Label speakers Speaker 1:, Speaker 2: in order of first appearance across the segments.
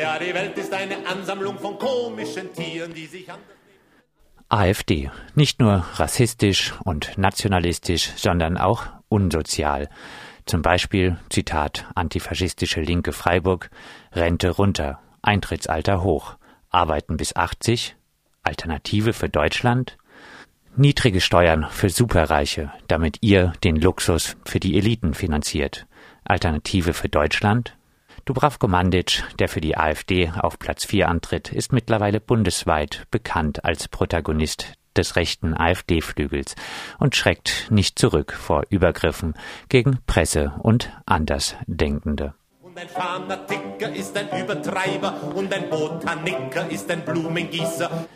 Speaker 1: Ja, die Welt ist eine Ansammlung von komischen Tieren, die sich
Speaker 2: AfD. Nicht nur rassistisch und nationalistisch, sondern auch unsozial. Zum Beispiel, Zitat, antifaschistische Linke Freiburg, Rente runter, Eintrittsalter hoch, Arbeiten bis 80, Alternative für Deutschland, niedrige Steuern für Superreiche, damit ihr den Luxus für die Eliten finanziert, Alternative für Deutschland, Dubravko Mandic, der für die AfD auf Platz 4 antritt, ist mittlerweile bundesweit bekannt als Protagonist des rechten AfD-Flügels und schreckt nicht zurück vor Übergriffen gegen Presse und Andersdenkende.
Speaker 1: Und ein Fanatiker ist ein Übertreiber und ein Botaniker ist ein Blumengießer.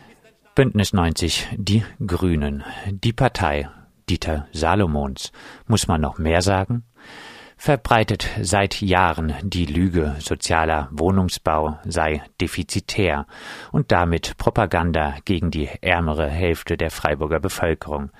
Speaker 2: Bündnis 90, die Grünen, die Partei Dieter Salomons. Muss man noch mehr sagen? Verbreitet seit Jahren die Lüge, sozialer Wohnungsbau sei defizitär und damit Propaganda gegen die ärmere Hälfte der Freiburger Bevölkerung,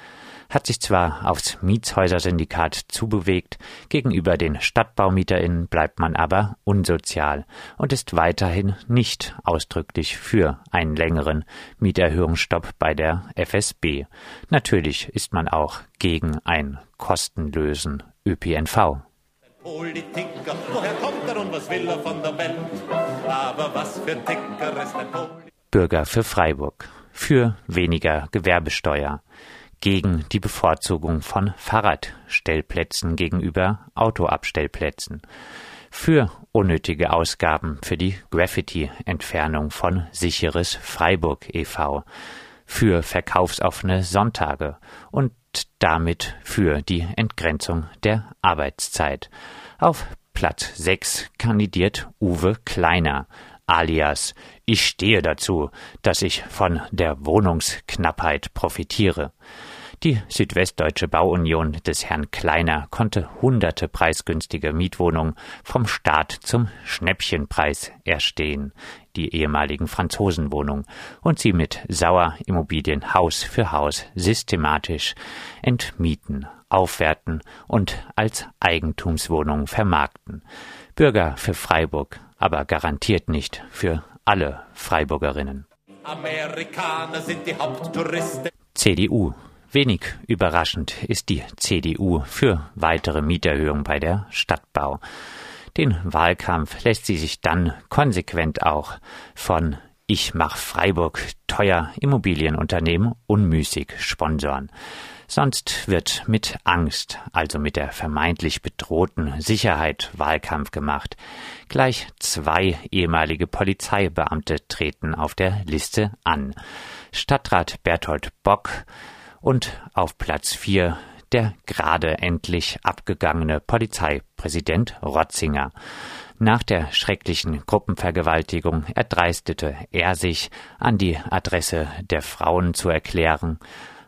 Speaker 2: hat sich zwar aufs Mietshäusersyndikat zubewegt, gegenüber den StadtbaumieterInnen bleibt man aber unsozial und ist weiterhin nicht ausdrücklich für einen längeren Mieterhöhungsstopp bei der FSB. Natürlich ist man auch gegen einen kostenlosen ÖPNV.
Speaker 1: Politiker. Woher kommt er und was will er von der Welt? Aber was für Ticker ist ein Politiker?
Speaker 2: Bürger für Freiburg. Für weniger Gewerbesteuer. Gegen die Bevorzugung von Fahrradstellplätzen gegenüber Autoabstellplätzen. Für unnötige Ausgaben für die Graffiti-Entfernung von Sicheres Freiburg e.V. Für verkaufsoffene Sonntage und damit für die Entgrenzung der Arbeitszeit. Auf Platz 6 kandidiert Uwe Kleiner, alias Ich stehe dazu, dass ich von der Wohnungsknappheit profitiere. Die Südwestdeutsche Bauunion des Herrn Kleiner konnte hunderte preisgünstige Mietwohnungen vom Staat zum Schnäppchenpreis erstehen, die ehemaligen Franzosenwohnungen, und sie mit Sauerimmobilien Haus für Haus systematisch entmieten, aufwerten und als Eigentumswohnungen vermarkten. Bürger für Freiburg, aber garantiert nicht für alle Freiburgerinnen.
Speaker 1: Amerikaner sind die Haupttouristen.
Speaker 2: CDU Wenig überraschend ist die CDU für weitere Mieterhöhungen bei der Stadtbau. Den Wahlkampf lässt sie sich dann konsequent auch von Ich mach Freiburg teuer Immobilienunternehmen unmüßig sponsoren. Sonst wird mit Angst, also mit der vermeintlich bedrohten Sicherheit Wahlkampf gemacht. Gleich zwei ehemalige Polizeibeamte treten auf der Liste an. Stadtrat Berthold Bock und auf Platz 4 der gerade endlich abgegangene Polizeipräsident Rotzinger. Nach der schrecklichen Gruppenvergewaltigung erdreistete er sich, an die Adresse der Frauen zu erklären,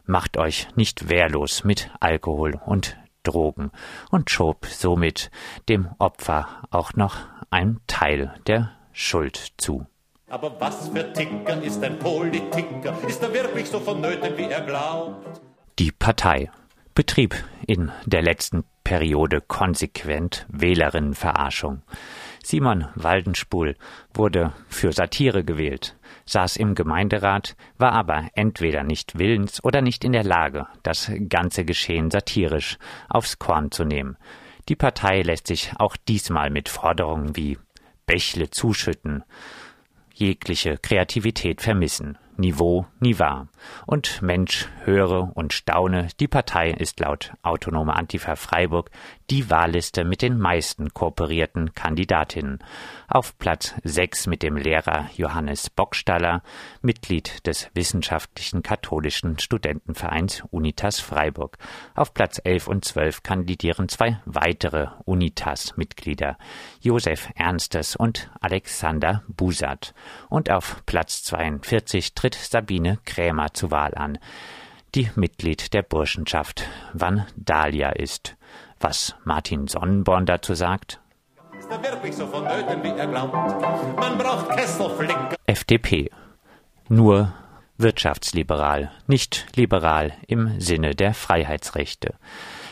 Speaker 2: macht euch nicht wehrlos mit Alkohol und Drogen und schob somit dem Opfer auch noch ein Teil der Schuld zu.
Speaker 1: Aber was für Ticker ist ein Politiker? Ist er wirklich so vonnöten, wie er glaubt?
Speaker 2: Die Partei betrieb in der letzten Periode konsequent Wählerinnenverarschung. Simon Waldenspul wurde für Satire gewählt, saß im Gemeinderat, war aber entweder nicht willens oder nicht in der Lage, das ganze Geschehen satirisch aufs Korn zu nehmen. Die Partei lässt sich auch diesmal mit Forderungen wie Bächle zuschütten, jegliche Kreativität vermissen. Niveau nie wahr. Und Mensch, höre und staune, die Partei ist laut Autonome Antifa Freiburg die Wahlliste mit den meisten kooperierten Kandidatinnen. Auf Platz 6 mit dem Lehrer Johannes Bockstaller, Mitglied des Wissenschaftlichen Katholischen Studentenvereins Unitas Freiburg. Auf Platz 11 und 12 kandidieren zwei weitere Unitas-Mitglieder, Josef Ernstes und Alexander Busat. Und auf Platz 42 tritt Sabine Krämer zur Wahl an, die Mitglied der Burschenschaft Vandalia ist. Was Martin Sonnenborn dazu sagt?
Speaker 1: Ist er wirklich so vonnöten, wie er glaubt? Man braucht.
Speaker 2: FDP. Nur wirtschaftsliberal, nicht liberal im Sinne der Freiheitsrechte.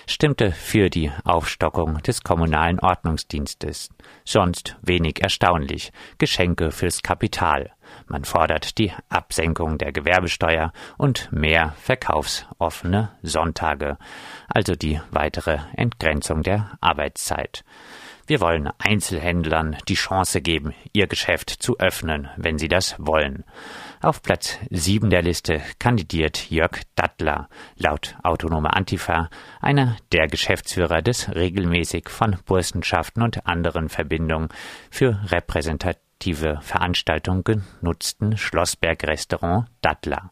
Speaker 2: Stimmte für die Aufstockung des kommunalen Ordnungsdienstes. Sonst wenig erstaunlich. Geschenke fürs Kapital. Man fordert die Absenkung der Gewerbesteuer und mehr verkaufsoffene Sonntage, also die weitere Entgrenzung der Arbeitszeit. Wir wollen Einzelhändlern die Chance geben, ihr Geschäft zu öffnen, wenn sie das wollen. Auf Platz 7 der Liste kandidiert Jörg Dattler, laut Autonome Antifa, einer der Geschäftsführer des regelmäßig von Burschenschaften und anderen Verbindungen für repräsentative Veranstaltungen genutzten Schlossberg-Restaurant Dattler.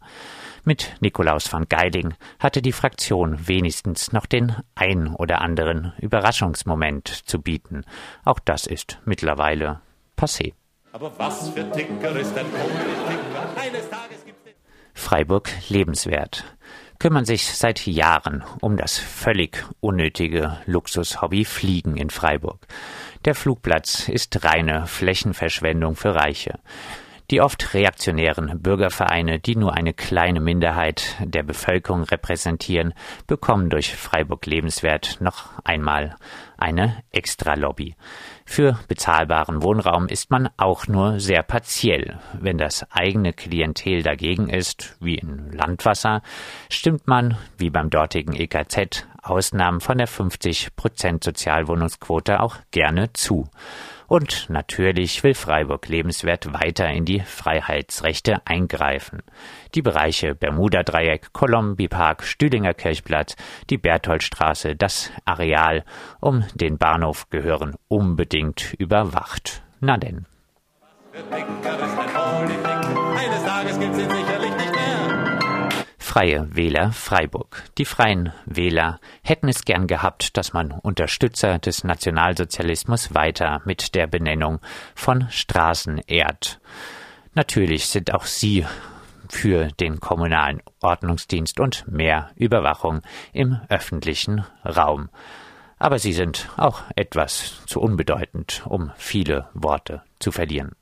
Speaker 2: Mit Nikolaus van Geiling hatte die Fraktion wenigstens noch den ein oder anderen Überraschungsmoment zu bieten. Auch das ist mittlerweile passé. Aber was für Tinker ist ein Tinker? Eines Tages gibt's Freiburg lebenswert. Kümmern sich seit Jahren um das völlig unnötige Luxushobby Fliegen in Freiburg. Der Flugplatz ist reine Flächenverschwendung für Reiche. Die oft reaktionären Bürgervereine, die nur eine kleine Minderheit der Bevölkerung repräsentieren, bekommen durch Freiburg Lebenswert noch einmal eine Extra-Lobby. Für bezahlbaren Wohnraum ist man auch nur sehr partiell. Wenn das eigene Klientel dagegen ist, wie in Landwasser, stimmt man, wie beim dortigen EKZ, Ausnahmen von der 50% Sozialwohnungsquote auch gerne zu. Und natürlich will Freiburg lebenswert weiter in die Freiheitsrechte eingreifen. Die Bereiche Bermuda-Dreieck, Kolombi-Park, Stühlinger Kirchplatz, die Bertholdstraße, das Areal um den Bahnhof gehören unbedingt überwacht. Na denn. Eines Tages gibt's Freie Wähler Freiburg. Die Freien Wähler hätten es gern gehabt, dass man Unterstützer des Nationalsozialismus weiter mit der Benennung von Straßen ehrt. Natürlich sind auch sie für den kommunalen Ordnungsdienst und mehr Überwachung im öffentlichen Raum. Aber sie sind auch etwas zu unbedeutend, um viele Worte zu verlieren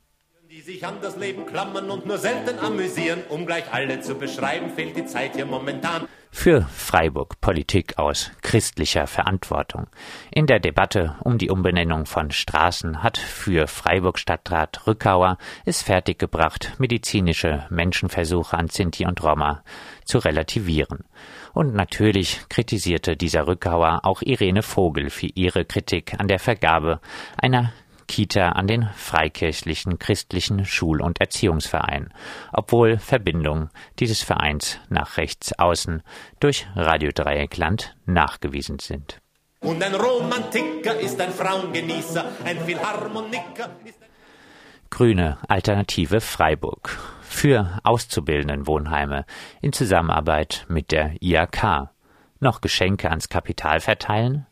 Speaker 1: sich an das Leben klammern und nur selten amüsieren. Um gleich alle zu beschreiben, fehlt die Zeit hier momentan.
Speaker 2: Für Freiburg Politik aus christlicher Verantwortung. In der Debatte um die Umbenennung von Straßen hat für Freiburg Stadtrat Rückauer es fertiggebracht, medizinische Menschenversuche an Sinti und Roma zu relativieren. Und natürlich kritisierte dieser Rückauer auch Irene Vogel für ihre Kritik an der Vergabe einer Kita an den freikirchlichen christlichen Schul- und Erziehungsverein, obwohl Verbindungen dieses Vereins nach rechts außen durch Radio Dreieckland nachgewiesen sind. Und ein Romantiker ist ein Frauengenießer, ein Philharmoniker ist ein Grüne Alternative Freiburg für Auszubildendenwohnheime in Zusammenarbeit mit der IAK. Noch Geschenke ans Kapital verteilen?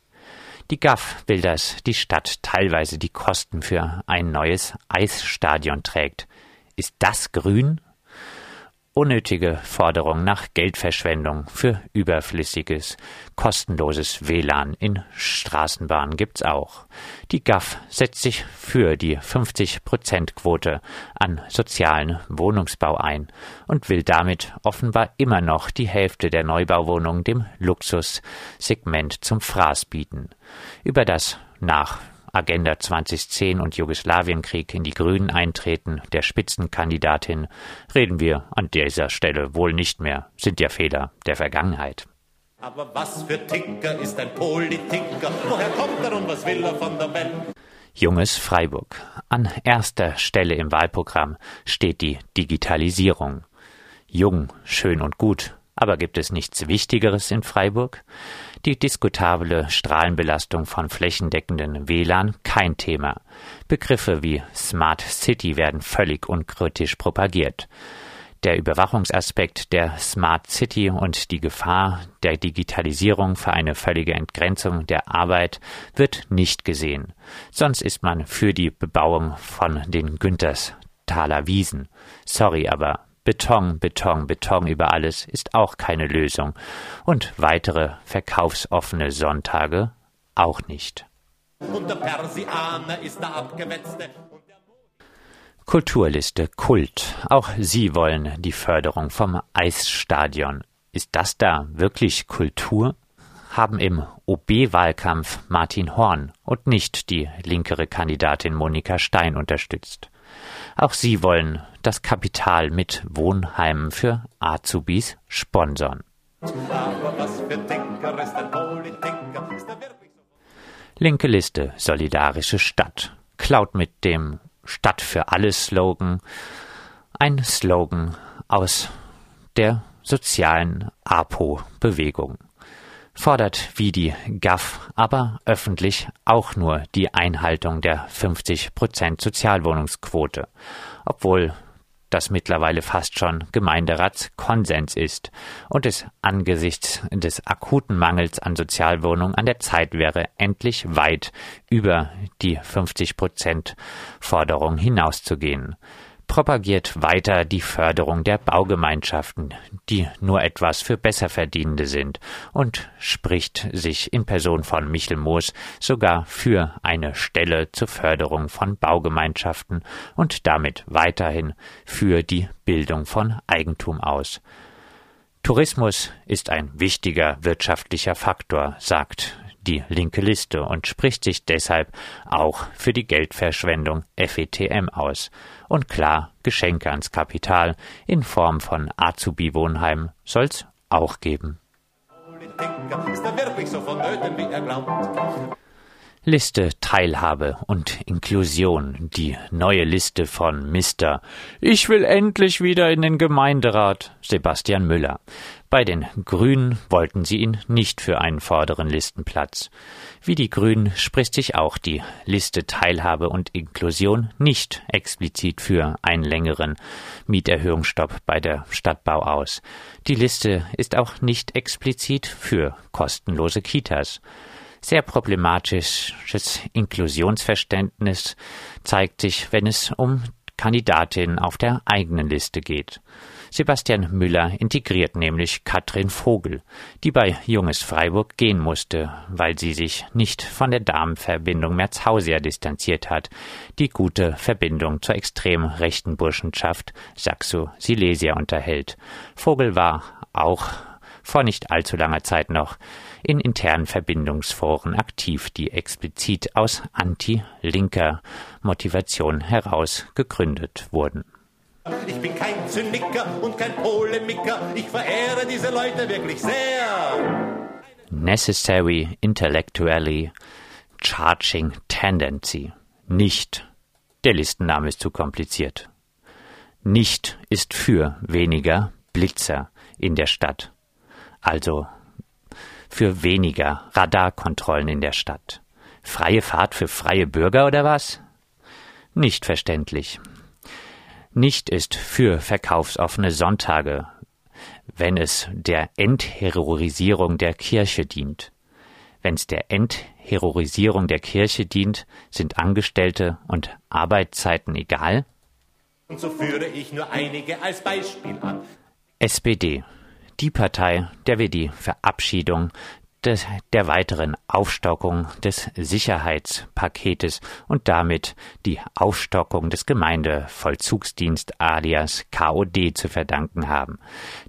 Speaker 2: Die GAF will, dass die Stadt teilweise die Kosten für ein neues Eisstadion trägt. Ist das grün? Unnötige Forderung nach Geldverschwendung für überflüssiges, kostenloses WLAN in Straßenbahnen gibt's auch. Die GAF setzt sich für die 50-Prozent-Quote an sozialen Wohnungsbau ein und will damit offenbar immer noch die Hälfte der Neubauwohnungen dem Luxussegment zum Fraß bieten. Über das nach Agenda 2010 und Jugoslawienkrieg in die Grünen eintreten, der Spitzenkandidatin, reden wir an dieser Stelle wohl nicht mehr, sind ja Fehler der Vergangenheit. Aber was für Tinker ist ein Politiker? Woher kommt er und was will er von der Welt? Junges Freiburg. An erster Stelle im Wahlprogramm steht die Digitalisierung. Jung, schön und gut, aber gibt es nichts Wichtigeres in Freiburg? Die diskutable Strahlenbelastung von flächendeckenden WLAN kein Thema. Begriffe wie Smart City werden völlig unkritisch propagiert. Der Überwachungsaspekt der Smart City und die Gefahr der Digitalisierung für eine völlige Entgrenzung der Arbeit wird nicht gesehen. Sonst ist man für die Bebauung von den Günterstaler Wiesen. Sorry, aber Beton, Beton, Beton über alles ist auch keine Lösung und weitere verkaufsoffene Sonntage auch nicht. Und der Persianer ist der abgewetzte. Kulturliste Kult. Auch Sie wollen die Förderung vom Eisstadion. Ist das da wirklich Kultur? haben im OB-Wahlkampf Martin Horn und nicht die linkere Kandidatin Monika Stein unterstützt. Auch sie wollen das Kapital mit Wohnheimen für Azubis sponsern. Linke Liste Solidarische Stadt. Klaut mit dem Stadt für alle Slogan. Ein Slogan aus der sozialen APO-Bewegung fordert wie die GAF aber öffentlich auch nur die Einhaltung der 50 Prozent Sozialwohnungsquote, obwohl das mittlerweile fast schon Gemeinderatskonsens ist und es angesichts des akuten Mangels an Sozialwohnungen an der Zeit wäre, endlich weit über die 50 Prozent Forderung hinauszugehen propagiert weiter die Förderung der Baugemeinschaften, die nur etwas für Besserverdienende sind, und spricht sich in Person von Michel Moos sogar für eine Stelle zur Förderung von Baugemeinschaften und damit weiterhin für die Bildung von Eigentum aus. Tourismus ist ein wichtiger wirtschaftlicher Faktor, sagt die linke Liste und spricht sich deshalb auch für die Geldverschwendung FETM aus. Und klar, Geschenke ans Kapital in Form von Azubi-Wohnheimen soll's auch geben. Ist er wirklich so vonnöten, wie er glaubt? Liste Teilhabe und Inklusion, die neue Liste von Mr. Ich will endlich wieder in den Gemeinderat, Sebastian Müller. Bei den Grünen wollten sie ihn nicht für einen vorderen Listenplatz. Wie die Grünen spricht sich auch die Liste Teilhabe und Inklusion nicht explizit für einen längeren Mieterhöhungsstopp bei der Stadtbau aus. Die Liste ist auch nicht explizit für kostenlose Kitas. Sehr problematisches Inklusionsverständnis zeigt sich, wenn es um Kandidatinnen auf der eigenen Liste geht. Sebastian Müller integriert nämlich Katrin Vogel, die bei Junges Freiburg gehen musste, weil sie sich nicht von der Damenverbindung Merzhausia distanziert hat, die gute Verbindung zur extrem rechten Burschenschaft Saxo-Silesia unterhält. Vogel war auch vor nicht allzu langer Zeit noch in internen Verbindungsforen aktiv, die explizit aus anti-linker Motivation heraus gegründet wurden.
Speaker 1: Ich bin kein Zyniker und kein Polemiker, ich verehre diese Leute wirklich sehr.
Speaker 2: Necessary intellectually charging tendency. Nicht. Der Listenname ist zu kompliziert. Nicht ist für weniger Blitzer in der Stadt. Also für weniger Radarkontrollen in der Stadt. Freie Fahrt für freie Bürger oder was? Nicht verständlich. Nicht ist für verkaufsoffene Sonntage, wenn es der Entherorisierung der Kirche dient. Wenn es der Entherorisierung der Kirche dient, sind Angestellte und Arbeitszeiten egal?
Speaker 1: Und so führe ich nur einige als Beispiel an.
Speaker 2: SPD die Partei, der wir die Verabschiedung des, der weiteren Aufstockung des Sicherheitspaketes und damit die Aufstockung des Gemeindevollzugsdienst alias KOD zu verdanken haben.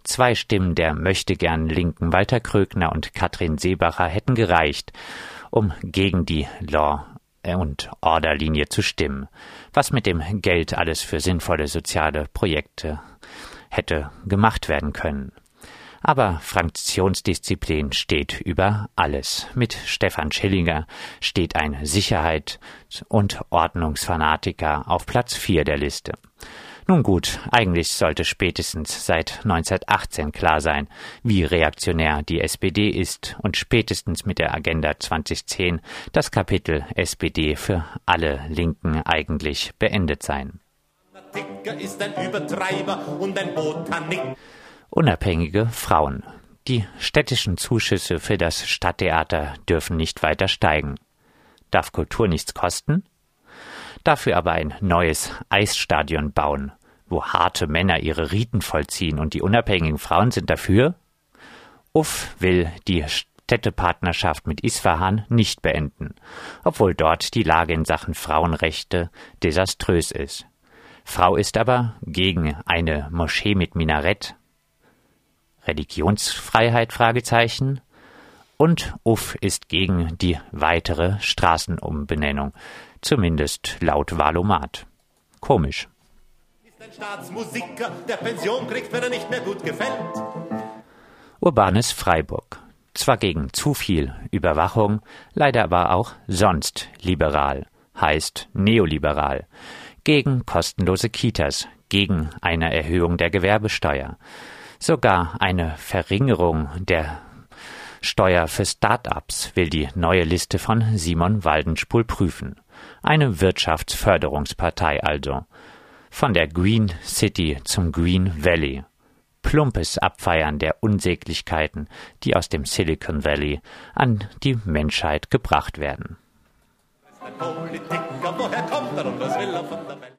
Speaker 2: Zwei Stimmen der möchtegern Linken Walter Krögner und Katrin Seebacher hätten gereicht, um gegen die Law und Order-Linie zu stimmen. Was mit dem Geld alles für sinnvolle soziale Projekte hätte gemacht werden können. Aber Fraktionsdisziplin steht über alles. Mit Stefan Schillinger steht ein Sicherheit- und Ordnungsfanatiker auf Platz 4 der Liste. Nun gut, eigentlich sollte spätestens seit 1918 klar sein, wie reaktionär die SPD ist und spätestens mit der Agenda 2010 das Kapitel SPD für alle Linken eigentlich beendet sein. Ist ein Übertreiber und ein Botanik unabhängige Frauen. Die städtischen Zuschüsse für das Stadttheater dürfen nicht weiter steigen. Darf Kultur nichts kosten? Dafür aber ein neues Eisstadion bauen, wo harte Männer ihre Riten vollziehen und die unabhängigen Frauen sind dafür? Uff will die Städtepartnerschaft mit Isfahan nicht beenden, obwohl dort die Lage in Sachen Frauenrechte desaströs ist. Frau ist aber gegen eine Moschee mit Minarett Religionsfreiheit? Fragezeichen. Und Uff ist gegen die weitere Straßenumbenennung, zumindest laut Valomat. Komisch.
Speaker 1: Ist ein Staatsmusiker, der Pension kriegt, wenn er nicht mehr gut gefällt.
Speaker 2: Urbanes Freiburg. Zwar gegen zu viel Überwachung, leider aber auch sonst liberal, heißt neoliberal. Gegen kostenlose Kitas, gegen eine Erhöhung der Gewerbesteuer, sogar eine Verringerung der Steuer für Start-ups will die neue Liste von Simon Waldenspul prüfen. Eine Wirtschaftsförderungspartei also. Von der Green City zum Green Valley. Plumpes Abfeiern der Unsäglichkeiten, die aus dem Silicon Valley an die Menschheit gebracht werden.
Speaker 1: Er er?